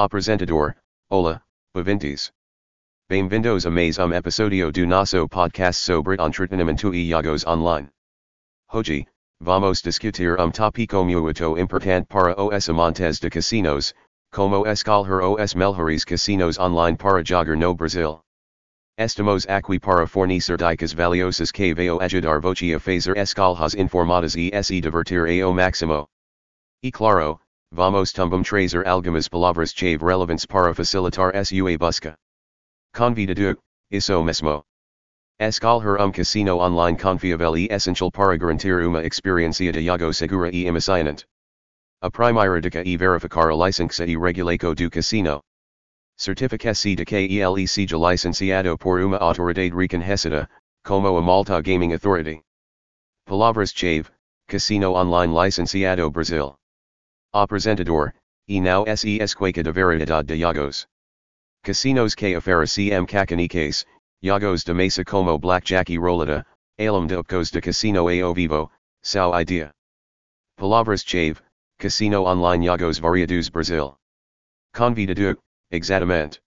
Apresentador, Hola, ouvintes. Bem-vindos a mais um episódio do nosso podcast sobre entretenimento e jogos online. Hoje, vamos discutir um tópico muito importante para os amantes de casinos, como escolher os melhores casinos online para jogar no Brasil. Estamos aqui para fornecer dicas valiosas que vão ajudar você a fazer escolhas informadas e se divertir ao máximo. E claro, vamos também trazer algumas palavras chave relevantes para facilitar sua busca. Convidado, isso mesmo. Escolher um casino online confiável e essencial para garantir uma experiência de jogo segura e emocionante. A primeira dica e verificar a licença e regulação do casino. Certificação de que ele seja licenciado por uma autoridade reconhecida, como a Malta Gaming Authority. Palavras chave, Casino Online Licenciado Brasil. Apresentador, e não se esqueça de variedade de jogos. Casinos que oferecem caça-níqueis, jogos de mesa como blackjack e roleta, além de opcos de casino ao vivo, são idea. Palavras chave, Casino Online Jogos Variados Brasil. Convidado, exatamente.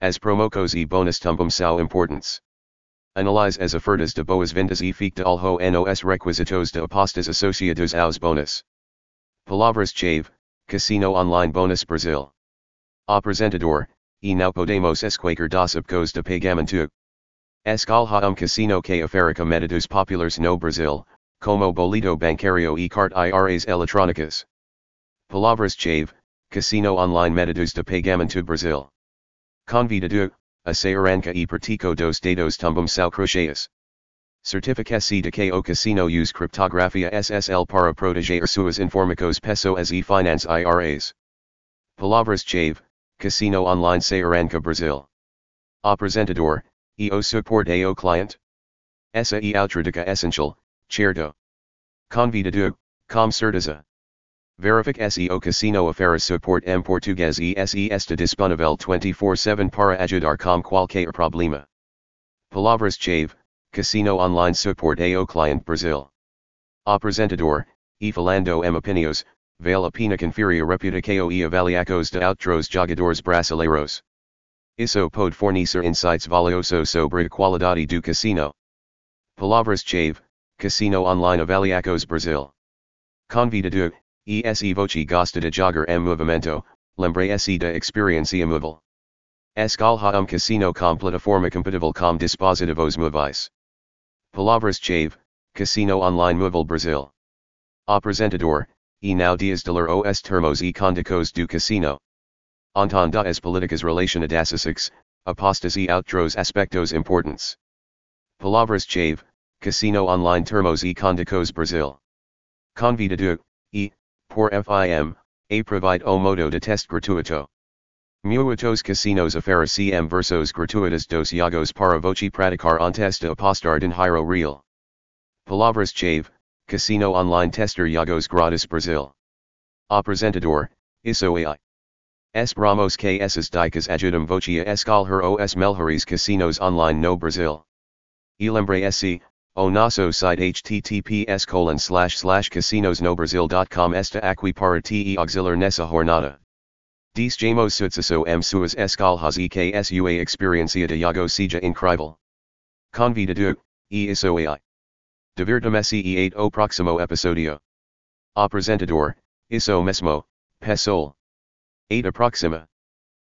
As promocos e bônus também são importantes. Analise as ofertas de boas vendas e fique de alho nos requisitos de apostas associados aos bônus. Palavras chave, Casino Online Bônus Brasil. Apresentador, e não podemos esquecer das opcos de pagamento. Escolha um casino que ofereça métodos populares no Brasil, como boleto bancário e carteiras eletrônicas. Palavras chave, Casino Online Métodos de Pagamento Brasil. Convidado, a Sayaranca e Pratico dos Dados Tumbum Sal Crucias. Certificação de que o casino use criptografia SSL para proteger suas informações pessoas e finance IRAs. Palavras chave, Casino Online Sayaranca Brasil. Apresentador, e o suporte ao cliente. Essa e outra dica essential, certo. Convidado, com certeza. Verific SEO Casino Afera Support M Português e SE está disponível 24-7 para ajudar com qualquer problema. Palavras chave, Casino Online Support ao Client Brasil. Apresentador, e falando em opiniões, vale a pena conferir a reputação e avaliacos de outros jogadores brasileiros. Isso pode fornecer insights valiosos sobre a qualidade do casino. Palavras chave, Casino Online Avaliacos Brasil. Convidado, ESE voce gosta de jogar em movimento, lembre-se da experiência móvel. Escolha um casino com plataforma compatível com dispositivos móveis. Palavras chave, Casino Online Móvel Brasil. Apresentador, e não dias de os termos e condicos do casino. Entenda as políticas relacionadas apostas e outros aspectos importantes. Palavras chave, Casino Online Termos e Condicos Brasil. Convidado, e, por FIM, a provide o modo de test gratuito. Muitos casinos oferecem versos gratuitas dos jogos para voce praticar antes de apostar dinheiro real. Palavras chave, Casino Online Tester Jogos Grátis Brasil. Apresentador, isso AI. Esperamos que essas dicas ajudam voce a escolher os melhores casinos online no Brasil. E lembre-se, o nosso site https colon slash slash casinosnobrasil.com esta aqui para te auxiliar nessa jornada. Disjamos sucesso m suas escolhas e que sua experiencia de yago seja incrível. Convidado, e isso ai. Divertimesse e 8 o próximo episodio. Apresentador, iso mesmo, pessoal. 8 aproxima.